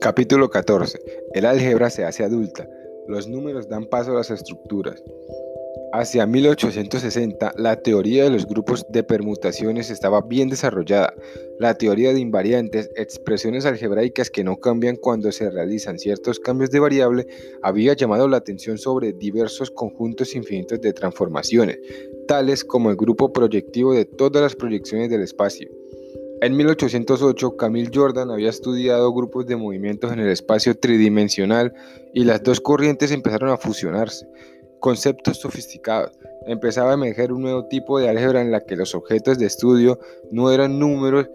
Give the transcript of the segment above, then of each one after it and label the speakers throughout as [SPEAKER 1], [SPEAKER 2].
[SPEAKER 1] Capítulo 14. El álgebra se hace adulta. Los números dan paso a las estructuras. Hacia 1860, la teoría de los grupos de permutaciones estaba bien desarrollada. La teoría de invariantes, expresiones algebraicas que no cambian cuando se realizan ciertos cambios de variable, había llamado la atención sobre diversos conjuntos infinitos de transformaciones, tales como el grupo proyectivo de todas las proyecciones del espacio. En 1808, Camille Jordan había estudiado grupos de movimientos en el espacio tridimensional y las dos corrientes empezaron a fusionarse. Conceptos sofisticados. Empezaba a emerger un nuevo tipo de álgebra en la que los objetos de estudio no eran números,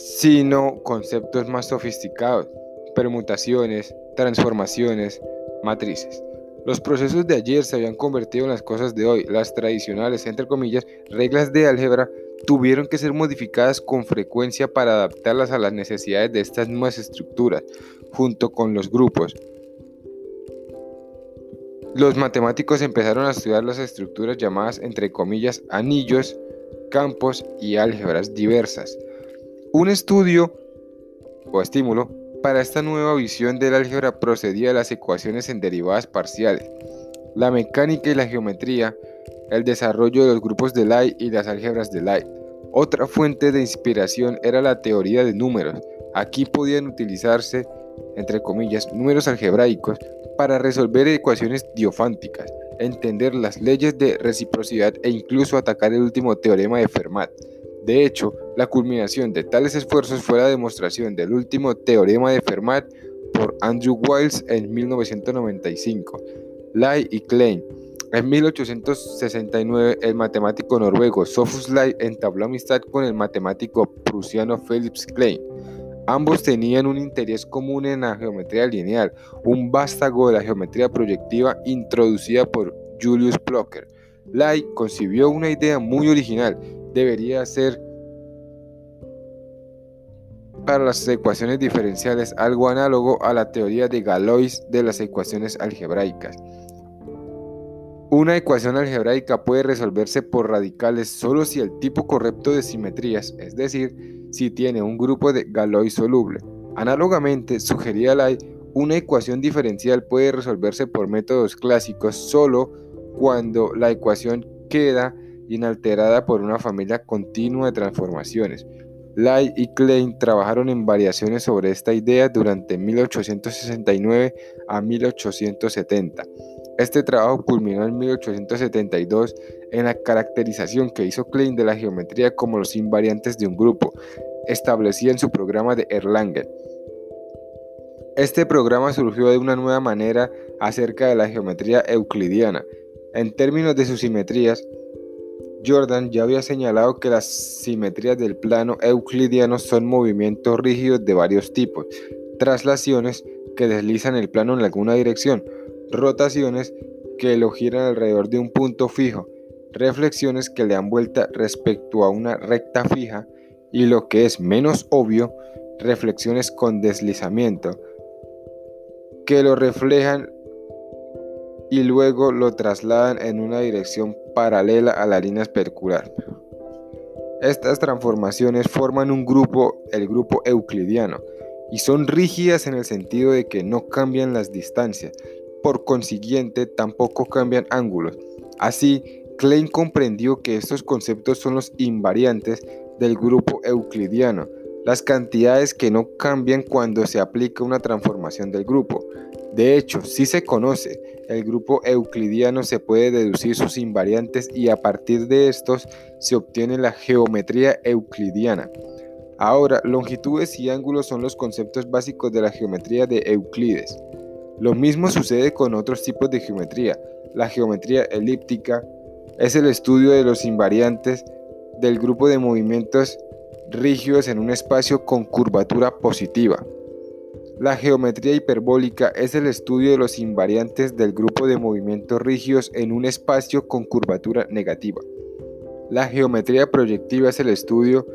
[SPEAKER 1] sino conceptos más sofisticados, permutaciones, transformaciones, matrices. Los procesos de ayer se habían convertido en las cosas de hoy. Las tradicionales, entre comillas, reglas de álgebra tuvieron que ser modificadas con frecuencia para adaptarlas a las necesidades de estas nuevas estructuras, junto con los grupos. Los matemáticos empezaron a estudiar las estructuras llamadas entre comillas anillos, campos y álgebras diversas. Un estudio o estímulo para esta nueva visión del álgebra procedía de las ecuaciones en derivadas parciales, la mecánica y la geometría, el desarrollo de los grupos de Lie y las álgebras de Lie. Otra fuente de inspiración era la teoría de números. Aquí podían utilizarse, entre comillas, números algebraicos para resolver ecuaciones diofánticas, entender las leyes de reciprocidad e incluso atacar el último teorema de Fermat. De hecho, la culminación de tales esfuerzos fue la demostración del último teorema de Fermat por Andrew Wiles en 1995. Lie y Klein en 1869, el matemático noruego Sophus Lie entabló amistad con el matemático prusiano Felix Klein. Ambos tenían un interés común en la geometría lineal, un vástago de la geometría proyectiva introducida por Julius Plocker. Lie concibió una idea muy original. Debería ser para las ecuaciones diferenciales algo análogo a la teoría de Galois de las ecuaciones algebraicas. Una ecuación algebraica puede resolverse por radicales solo si el tipo correcto de simetrías, es decir, si tiene un grupo de Galois soluble. Análogamente, sugería Lai, una ecuación diferencial puede resolverse por métodos clásicos solo cuando la ecuación queda inalterada por una familia continua de transformaciones. Lai y Klein trabajaron en variaciones sobre esta idea durante 1869 a 1870. Este trabajo culminó en 1872 en la caracterización que hizo Klein de la geometría como los invariantes de un grupo, establecida en su programa de Erlangen. Este programa surgió de una nueva manera acerca de la geometría euclidiana. En términos de sus simetrías, Jordan ya había señalado que las simetrías del plano euclidiano son movimientos rígidos de varios tipos, traslaciones que deslizan el plano en alguna dirección, rotaciones que lo giran alrededor de un punto fijo, reflexiones que le dan vuelta respecto a una recta fija y lo que es menos obvio, reflexiones con deslizamiento, que lo reflejan y luego lo trasladan en una dirección paralela a la línea especular. Estas transformaciones forman un grupo, el grupo euclidiano, y son rígidas en el sentido de que no cambian las distancias, por consiguiente tampoco cambian ángulos. Así, Klein comprendió que estos conceptos son los invariantes del grupo euclidiano, las cantidades que no cambian cuando se aplica una transformación del grupo. De hecho, si se conoce el grupo euclidiano, se puede deducir sus invariantes y a partir de estos se obtiene la geometría euclidiana. Ahora, longitudes y ángulos son los conceptos básicos de la geometría de Euclides. Lo mismo sucede con otros tipos de geometría. La geometría elíptica es el estudio de los invariantes del grupo de movimientos rígidos en un espacio con curvatura positiva. La geometría hiperbólica es el estudio de los invariantes del grupo de movimientos rígidos en un espacio con curvatura negativa. La geometría proyectiva es el estudio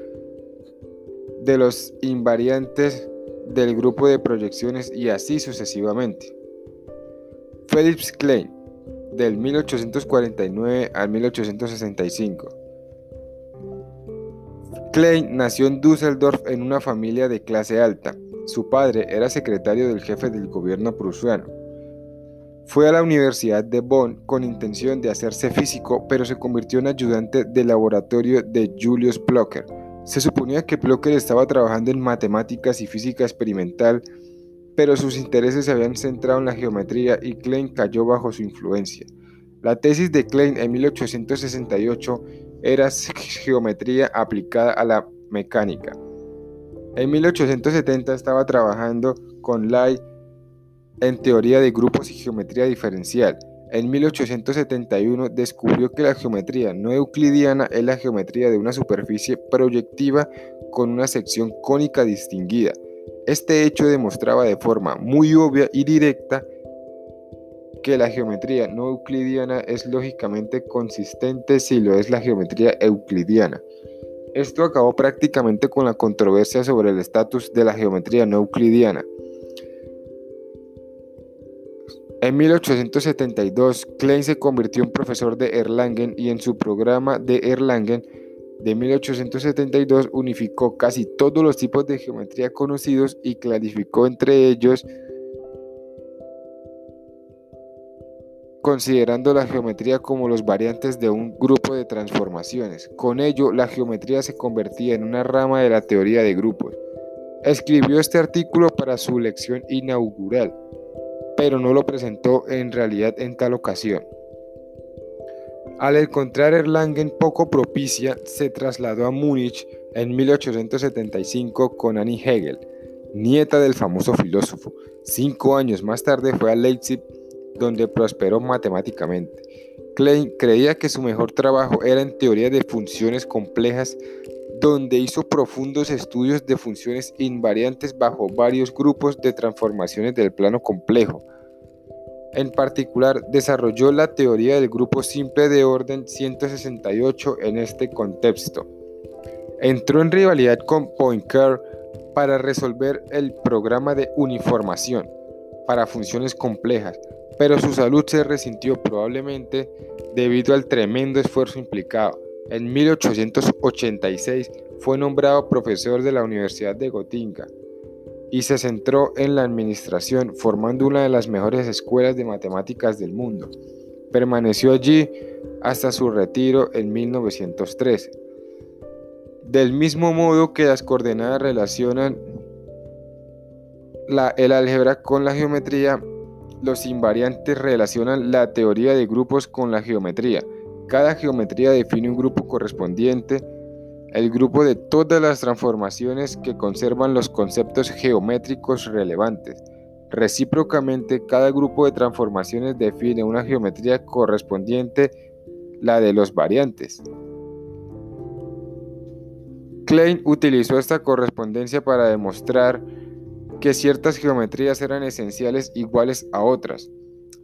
[SPEAKER 1] de los invariantes del grupo de proyecciones y así sucesivamente. Felix Klein del 1849 al 1865. Klein nació en Düsseldorf en una familia de clase alta. Su padre era secretario del jefe del gobierno prusiano. Fue a la Universidad de Bonn con intención de hacerse físico, pero se convirtió en ayudante del laboratorio de Julius Blocker. Se suponía que Blocker estaba trabajando en matemáticas y física experimental, pero sus intereses se habían centrado en la geometría y Klein cayó bajo su influencia. La tesis de Klein en 1868 era geometría aplicada a la mecánica. En 1870 estaba trabajando con Lai en teoría de grupos y geometría diferencial. En 1871 descubrió que la geometría no euclidiana es la geometría de una superficie proyectiva con una sección cónica distinguida. Este hecho demostraba de forma muy obvia y directa que la geometría no euclidiana es lógicamente consistente si lo es la geometría euclidiana. Esto acabó prácticamente con la controversia sobre el estatus de la geometría no euclidiana. En 1872, Klein se convirtió en profesor de Erlangen y en su programa de Erlangen de 1872 unificó casi todos los tipos de geometría conocidos y clarificó entre ellos considerando la geometría como los variantes de un grupo de transformaciones. Con ello, la geometría se convertía en una rama de la teoría de grupos. Escribió este artículo para su lección inaugural, pero no lo presentó en realidad en tal ocasión. Al encontrar Erlangen poco propicia, se trasladó a Múnich en 1875 con Annie Hegel, nieta del famoso filósofo. Cinco años más tarde fue a Leipzig donde prosperó matemáticamente. Klein creía que su mejor trabajo era en teoría de funciones complejas, donde hizo profundos estudios de funciones invariantes bajo varios grupos de transformaciones del plano complejo. En particular, desarrolló la teoría del grupo simple de orden 168 en este contexto. Entró en rivalidad con Poincare para resolver el programa de uniformación para funciones complejas, pero su salud se resintió probablemente debido al tremendo esfuerzo implicado. En 1886 fue nombrado profesor de la Universidad de Gotinga y se centró en la administración, formando una de las mejores escuelas de matemáticas del mundo. Permaneció allí hasta su retiro en 1913. Del mismo modo que las coordenadas relacionan el álgebra con la geometría, los invariantes relacionan la teoría de grupos con la geometría. Cada geometría define un grupo correspondiente, el grupo de todas las transformaciones que conservan los conceptos geométricos relevantes. Recíprocamente, cada grupo de transformaciones define una geometría correspondiente, la de los variantes. Klein utilizó esta correspondencia para demostrar que ciertas geometrías eran esenciales iguales a otras,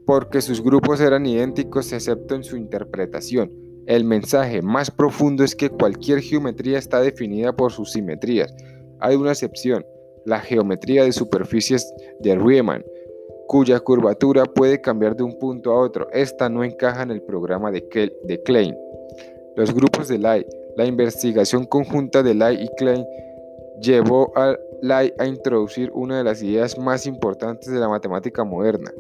[SPEAKER 1] porque sus grupos eran idénticos excepto en su interpretación. El mensaje más profundo es que cualquier geometría está definida por sus simetrías. Hay una excepción, la geometría de superficies de Riemann, cuya curvatura puede cambiar de un punto a otro. Esta no encaja en el programa de, Klein. Los grupos de Lie, la investigación conjunta de Lie y Klein llevó a Lai a introducir una de las ideas más importantes de la matemática moderna,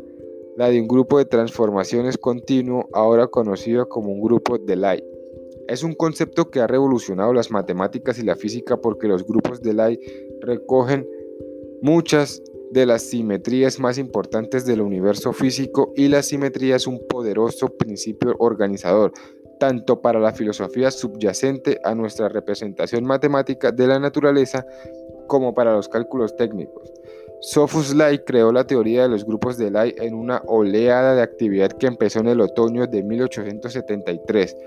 [SPEAKER 1] la de un grupo de transformaciones continuo, ahora conocido como un grupo de Lai. Es un concepto que ha revolucionado las matemáticas y la física porque los grupos de Lai recogen muchas de las simetrías más importantes del universo físico y la simetría es un poderoso principio organizador, tanto para la filosofía subyacente a nuestra representación matemática de la naturaleza como para los cálculos técnicos. Sophus Lie creó la teoría de los grupos de Lie en una oleada de actividad que empezó en el otoño de 1873.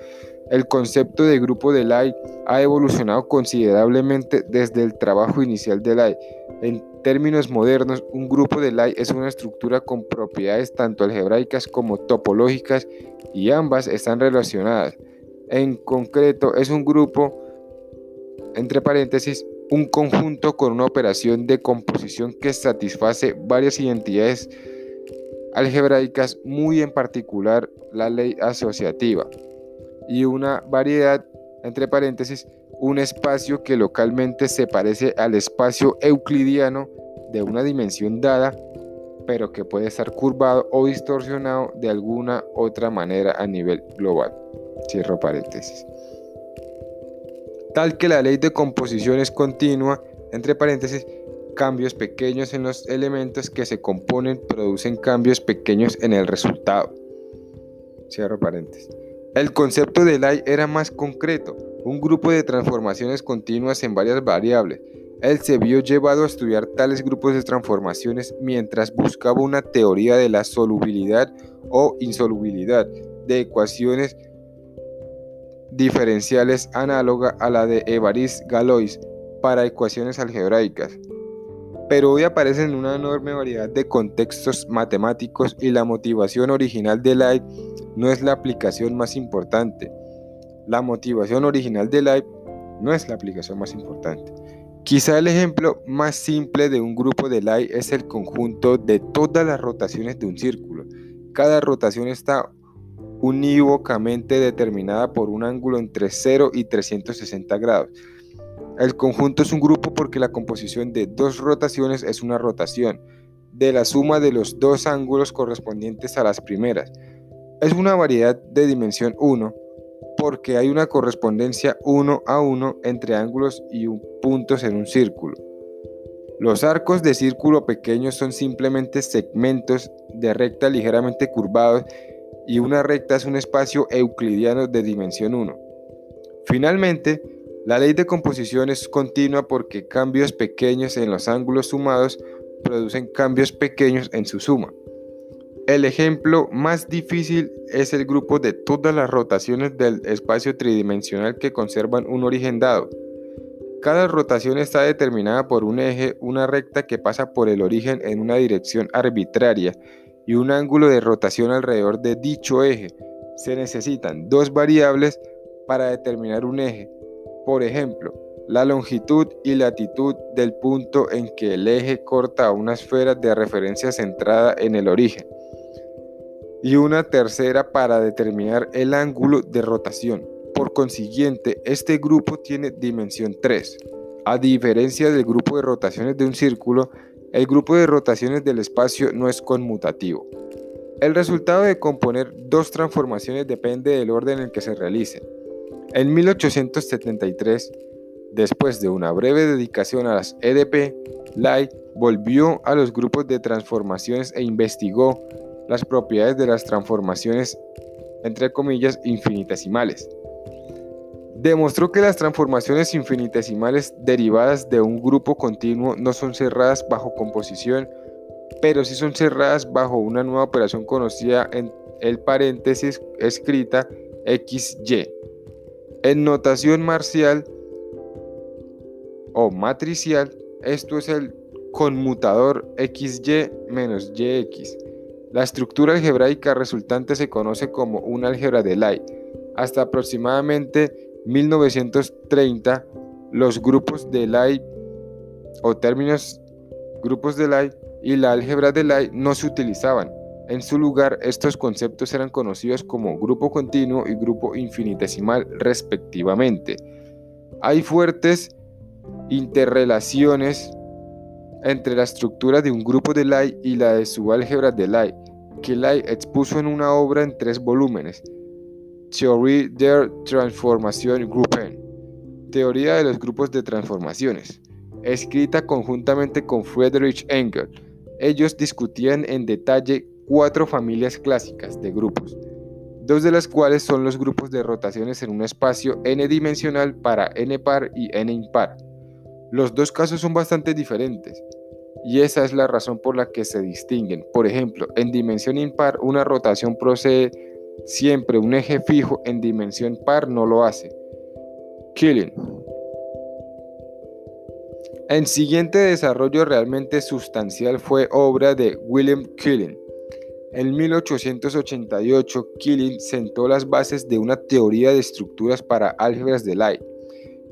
[SPEAKER 1] El concepto de grupo de Lie ha evolucionado considerablemente desde el trabajo inicial de Lie. En términos modernos, un grupo de Lie es una estructura con propiedades tanto algebraicas como topológicas y ambas están relacionadas. En concreto, es un grupo, entre paréntesis, un conjunto con una operación de composición que satisface varias identidades algebraicas, muy en particular la ley asociativa, y una variedad, entre paréntesis, un espacio que localmente se parece al espacio euclidiano de una dimensión dada, pero que puede estar curvado o distorsionado de alguna otra manera a nivel global. Cierro paréntesis. Tal que la ley de composición es continua, entre paréntesis, cambios pequeños en los elementos que se componen producen cambios pequeños en el resultado. Cierro paréntesis. El concepto de Lai era más concreto, un grupo de transformaciones continuas en varias variables. Él se vio llevado a estudiar tales grupos de transformaciones mientras buscaba una teoría de la solubilidad o insolubilidad de ecuaciones diferenciales análoga a la de Évariste Galois para ecuaciones algebraicas. Pero hoy aparecen una enorme variedad de contextos matemáticos y la motivación original de Light no es la aplicación más importante. La motivación original de Live no es la aplicación más importante. Quizá el ejemplo más simple de un grupo de Live es el conjunto de todas las rotaciones de un círculo. Cada rotación está unívocamente determinada por un ángulo entre 0 y 360 grados. El conjunto es un grupo porque la composición de dos rotaciones es una rotación de la suma de los dos ángulos correspondientes a las primeras. Es una variedad de dimensión 1 porque hay una correspondencia 1 a 1 entre ángulos y puntos en un círculo. Los arcos de círculo pequeños son simplemente segmentos de recta ligeramente curvados y una recta es un espacio euclidiano de dimensión 1. Finalmente, la ley de composición es continua porque cambios pequeños en los ángulos sumados producen cambios pequeños en su suma. El ejemplo más difícil es el grupo de todas las rotaciones del espacio tridimensional que conservan un origen dado. Cada rotación está determinada por un eje, una recta que pasa por el origen en una dirección arbitraria y un ángulo de rotación alrededor de dicho eje. Se necesitan dos variables para determinar un eje. Por ejemplo, la longitud y latitud del punto en que el eje corta a una esfera de referencia centrada en el origen y una tercera para determinar el ángulo de rotación. Por consiguiente, este grupo tiene dimensión 3. A diferencia del grupo de rotaciones de un círculo, el grupo de rotaciones del espacio no es conmutativo. El resultado de componer dos transformaciones depende del orden en que se realicen. En 1873, después de una breve dedicación a las EDP, Light volvió a los grupos de transformaciones e investigó las propiedades de las transformaciones, entre comillas, infinitesimales. Demostró que las transformaciones infinitesimales derivadas de un grupo continuo no son cerradas bajo composición, pero sí son cerradas bajo una nueva operación conocida en el paréntesis escrita XY. En notación marcial o matricial, esto es el conmutador XY menos YX. La estructura algebraica resultante se conoce como un álgebra de Lie. Hasta aproximadamente 1930, los grupos de Lie o términos grupos de Lie y la álgebra de Lie no se utilizaban. En su lugar, estos conceptos eran conocidos como grupo continuo y grupo infinitesimal respectivamente. Hay fuertes interrelaciones entre la estructura de un grupo de Lie y la de su álgebra de Lie, que Lie expuso en una obra en tres volúmenes, Theorie der Transformation Gruppen, Teoría de los grupos de transformaciones, escrita conjuntamente con Friedrich Engel. Ellos discutían en detalle cuatro familias clásicas de grupos, dos de las cuales son los grupos de rotaciones en un espacio n-dimensional para n par y n impar. Los dos casos son bastante diferentes y esa es la razón por la que se distinguen. Por ejemplo, en dimensión impar una rotación procede siempre un eje fijo, en dimensión par no lo hace. Killing. El siguiente desarrollo realmente sustancial fue obra de William Killing. En 1888, Killing sentó las bases de una teoría de estructuras para álgebras de Lie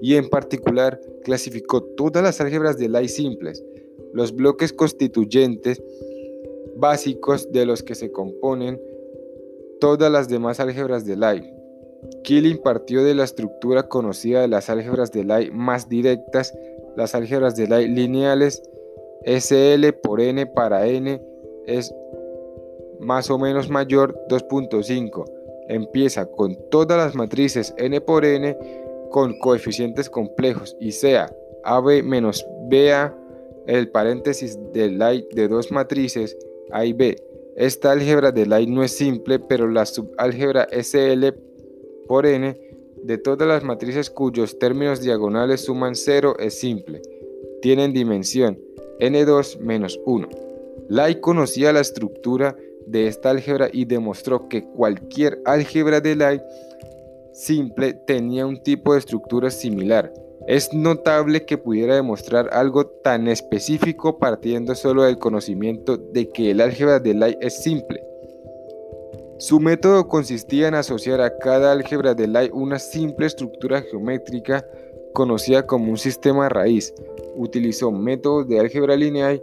[SPEAKER 1] y en particular clasificó todas las álgebras de Lie simples, los bloques constituyentes básicos de los que se componen todas las demás álgebras de Lie. Killing partió de la estructura conocida de las álgebras de Lie más directas, las álgebras de Lie lineales, SL por n para n es más o menos mayor 2.5. Empieza con todas las matrices n por n con coeficientes complejos y sea AB menos BA el paréntesis de Lie de dos matrices A y B. Esta álgebra de Lie no es simple, pero la subálgebra SL por n de todas las matrices cuyos términos diagonales suman 0 es simple. Tienen dimensión n2 menos 1. Lie conocía la estructura de esta álgebra y demostró que cualquier álgebra de Lie simple tenía un tipo de estructura similar. Es notable que pudiera demostrar algo tan específico partiendo solo del conocimiento de que el álgebra de Lie es simple. Su método consistía en asociar a cada álgebra de Lie una simple estructura geométrica conocida como un sistema raíz. Utilizó métodos de álgebra lineal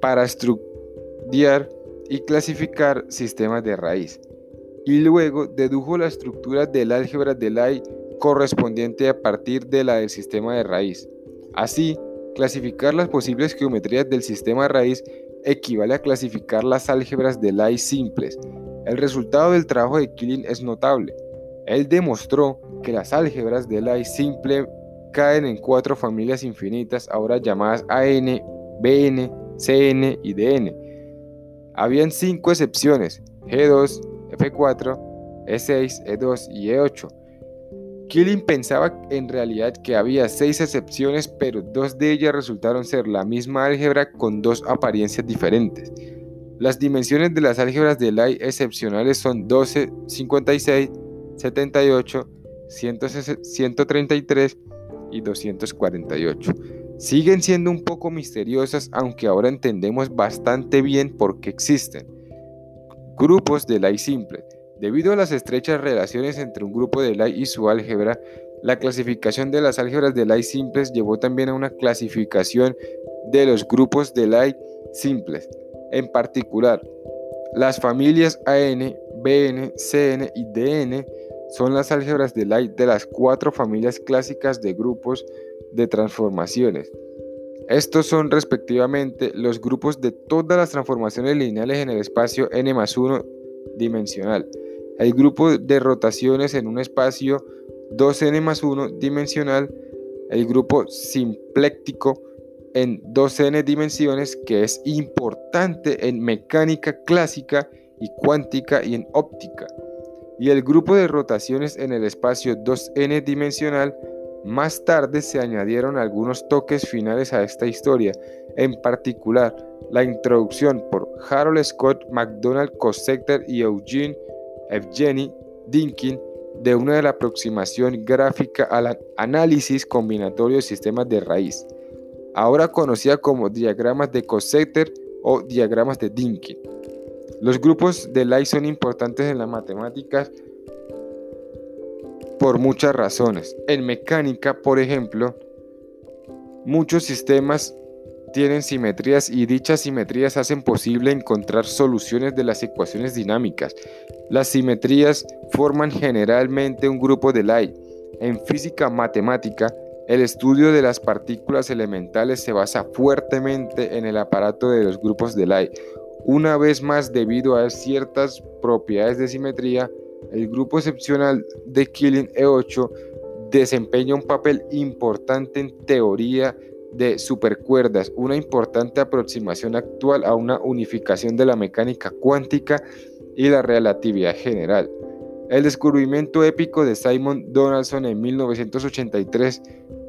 [SPEAKER 1] para estudiar y clasificar sistemas de raíz. Y luego dedujo la estructura del álgebra de Lie correspondiente a partir de la del sistema de raíz. Así, clasificar las posibles geometrías del sistema de raíz equivale a clasificar las álgebras de Lie simples. El resultado del trabajo de Killing es notable. Él demostró que las álgebras de Lie simple caen en cuatro familias infinitas ahora llamadas AN, BN, CN y DN. Habían cinco excepciones, G2, F4, E6, E2 y E8. Killing pensaba en realidad que había seis excepciones, pero dos de ellas resultaron ser la misma álgebra con dos apariencias diferentes. Las dimensiones de las álgebras de Lie excepcionales son 12, 56, 78, 133 y 248. Siguen siendo un poco misteriosas, aunque ahora entendemos bastante bien por qué existen. Grupos de Lie simple. Debido a las estrechas relaciones entre un grupo de Lie y su álgebra, la clasificación de las álgebras de Lie simples llevó también a una clasificación de los grupos de Lie simples. En particular, las familias AN, BN, CN y DN son las álgebras de Lie de las cuatro familias clásicas de grupos de transformaciones. Estos son respectivamente los grupos de todas las transformaciones lineales en el espacio n más 1 dimensional, el grupo de rotaciones en un espacio 2n más 1 dimensional, el grupo simpléctico en 2n dimensiones que es importante en mecánica clásica y cuántica y en óptica, y el grupo de rotaciones en el espacio 2n dimensional más tarde se añadieron algunos toques finales a esta historia, en particular la introducción por Harold Scott McDonald Cossector y Eugene Evgeny Dinkin de una de la aproximación gráfica al análisis combinatorio de sistemas de raíz, ahora conocida como diagramas de Cossector o diagramas de Dinkin. Los grupos de Lie son importantes en las matemáticas por muchas razones. En mecánica, por ejemplo, muchos sistemas tienen simetrías y dichas simetrías hacen posible encontrar soluciones de las ecuaciones dinámicas. Las simetrías forman generalmente un grupo de Lie. En física matemática, el estudio de las partículas elementales se basa fuertemente en el aparato de los grupos de Lie. Una vez más, debido a ciertas propiedades de simetría, el grupo excepcional de Killing E8 desempeña un papel importante en teoría de supercuerdas, una importante aproximación actual a una unificación de la mecánica cuántica y la relatividad general. El descubrimiento épico de Simon Donaldson en 1983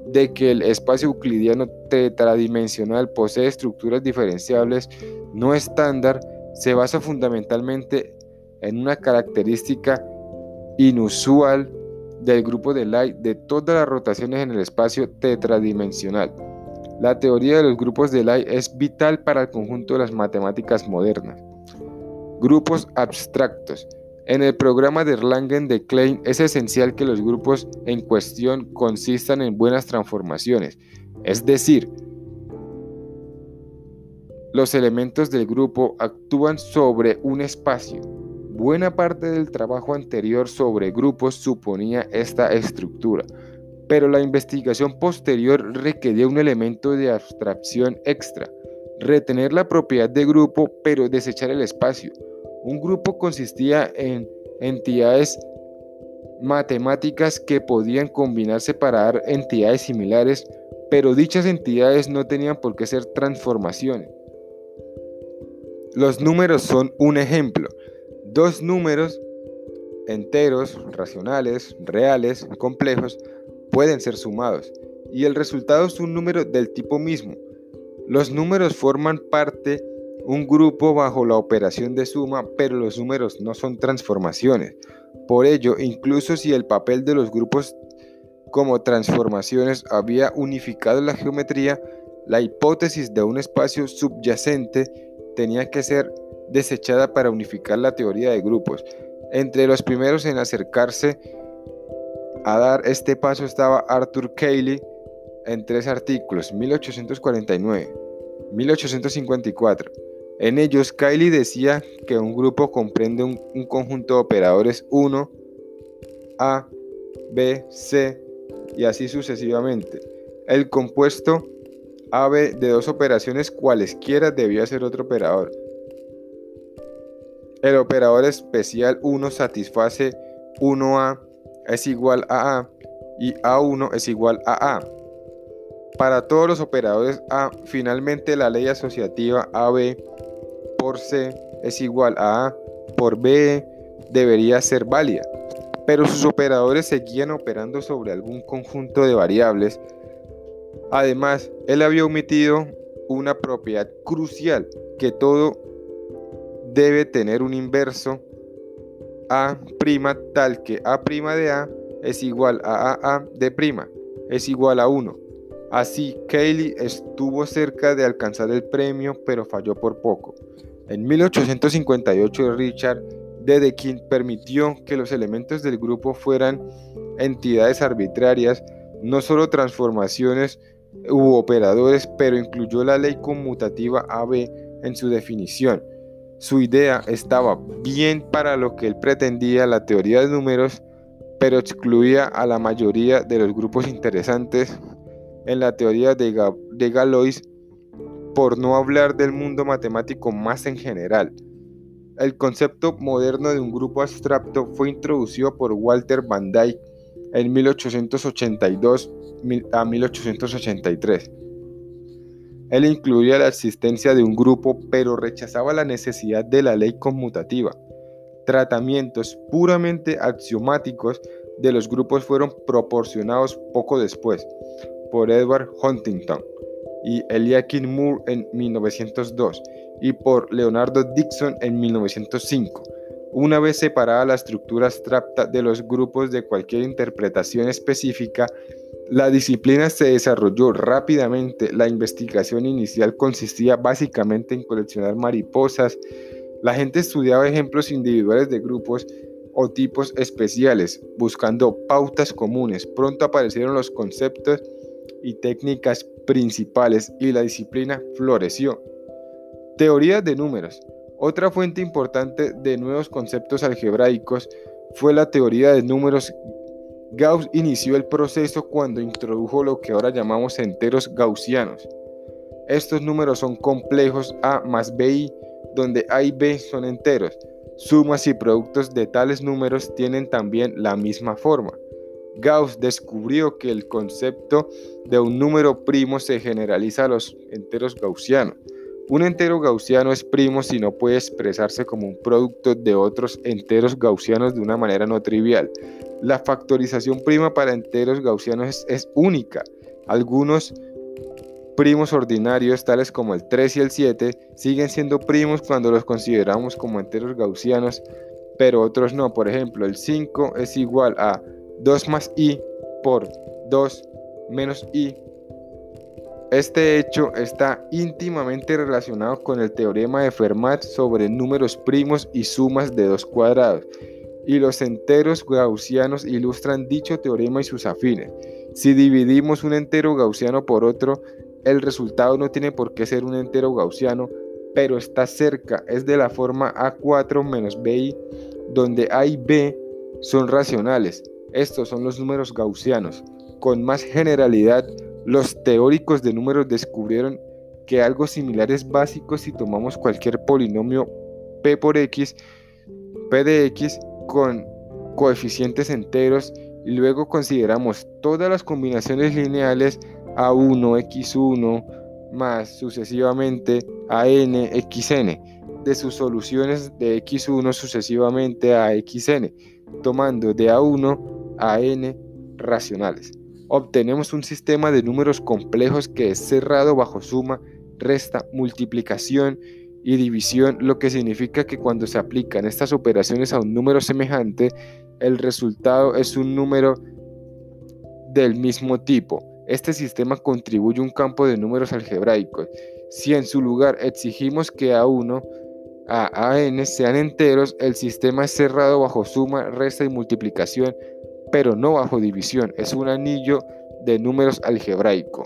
[SPEAKER 1] de que el espacio euclidiano tetradimensional posee estructuras diferenciables no estándar se basa fundamentalmente en una característica inusual del grupo de Lie de todas las rotaciones en el espacio tetradimensional. La teoría de los grupos de Lie es vital para el conjunto de las matemáticas modernas. Grupos abstractos. En el programa de Erlangen de Klein es esencial que los grupos en cuestión consistan en buenas transformaciones, es decir, los elementos del grupo actúan sobre un espacio. Buena parte del trabajo anterior sobre grupos suponía esta estructura, pero la investigación posterior requería un elemento de abstracción extra, retener la propiedad de grupo pero desechar el espacio. Un grupo consistía en entidades matemáticas que podían combinarse para dar entidades similares, pero dichas entidades no tenían por qué ser transformaciones. Los números son un ejemplo. Dos números enteros, racionales, reales, complejos, pueden ser sumados, y el resultado es un número del tipo mismo. Los números forman parte un grupo bajo la operación de suma, pero los números no son transformaciones. Por ello, incluso si el papel de los grupos como transformaciones había unificado la geometría, la hipótesis de un espacio subyacente tenía que ser desechada para unificar la teoría de grupos. Entre los primeros en acercarse a dar este paso estaba Arthur Cayley en tres artículos, 1849, 1854. En ellos, Cayley decía que un grupo comprende un, un conjunto de operadores 1, A, B, C y así sucesivamente. El compuesto AB de dos operaciones cualesquiera debía ser otro operador. El operador especial 1 satisface 1A es igual a A y A1 es igual a A. Para todos los operadores A, finalmente la ley asociativa AB por C es igual a A por B debería ser válida, pero sus operadores seguían operando sobre algún conjunto de variables Además, él había omitido una propiedad crucial, que todo debe tener un inverso A' tal que A' de A es igual a AA de prima, es igual a 1. Así, Cayley estuvo cerca de alcanzar el premio, pero falló por poco. En 1858, Richard Dedekind permitió que los elementos del grupo fueran entidades arbitrarias, no solo transformaciones u operadores, pero incluyó la ley conmutativa AB en su definición. Su idea estaba bien para lo que él pretendía la teoría de números, pero excluía a la mayoría de los grupos interesantes en la teoría de, Galois, por no hablar del mundo matemático más en general. El concepto moderno de un grupo abstracto fue introducido por Walter Van Dyke en 1882 a 1883. Él incluía la existencia de un grupo, pero rechazaba la necesidad de la ley conmutativa. Tratamientos puramente axiomáticos de los grupos fueron proporcionados poco después por Edward Huntington y Eliakim Moore en 1902 y por Leonardo Dixon en 1905 una vez separada la estructura abstracta de los grupos de cualquier interpretación específica, la disciplina se desarrolló rápidamente. La investigación inicial consistía básicamente en coleccionar mariposas. La gente estudiaba ejemplos individuales de grupos o tipos especiales, buscando pautas comunes. Pronto aparecieron los conceptos y técnicas principales y la disciplina floreció. Teoría de números. Otra fuente importante de nuevos conceptos algebraicos fue la teoría de números. Gauss inició el proceso cuando introdujo lo que ahora llamamos enteros gaussianos. Estos números son complejos A más BI, donde A y B son enteros. Sumas y productos de tales números tienen también la misma forma. Gauss descubrió que el concepto de un número primo se generaliza a los enteros gaussianos. Un entero gaussiano es primo si no puede expresarse como un producto de otros enteros gaussianos de una manera no trivial. La factorización prima para enteros gaussianos es, única. Algunos primos ordinarios, tales como el 3 y el 7, siguen siendo primos cuando los consideramos como enteros gaussianos, pero otros no. Por ejemplo, el 5 es igual a 2 más i por 2 menos i este hecho está íntimamente relacionado con el teorema de Fermat sobre números primos y sumas de dos cuadrados, y los enteros gaussianos ilustran dicho teorema y sus afines. Si dividimos un entero gaussiano por otro, El resultado no tiene por qué ser un entero gaussiano, pero está cerca, es de la forma A4 menos BI, donde A y B son racionales. Estos son los números gaussianos. Con más generalidad, los teóricos de números descubrieron que algo similar es básico si tomamos cualquier polinomio p por x, p de x con coeficientes enteros y luego consideramos todas las combinaciones lineales a1, x1, más sucesivamente a n, xn, de sus soluciones de x1 sucesivamente a xn, tomando de a1 a n racionales. Obtenemos un sistema de números complejos que es cerrado bajo suma, resta, multiplicación y división, lo que significa que cuando se aplican estas operaciones a un número semejante, el resultado es un número del mismo tipo. Este sistema contribuye a un campo de números algebraicos. Si en su lugar exigimos que A1 a AN sean enteros, el sistema es cerrado bajo suma, resta y multiplicación, pero no bajo división. Es un anillo de números algebraico.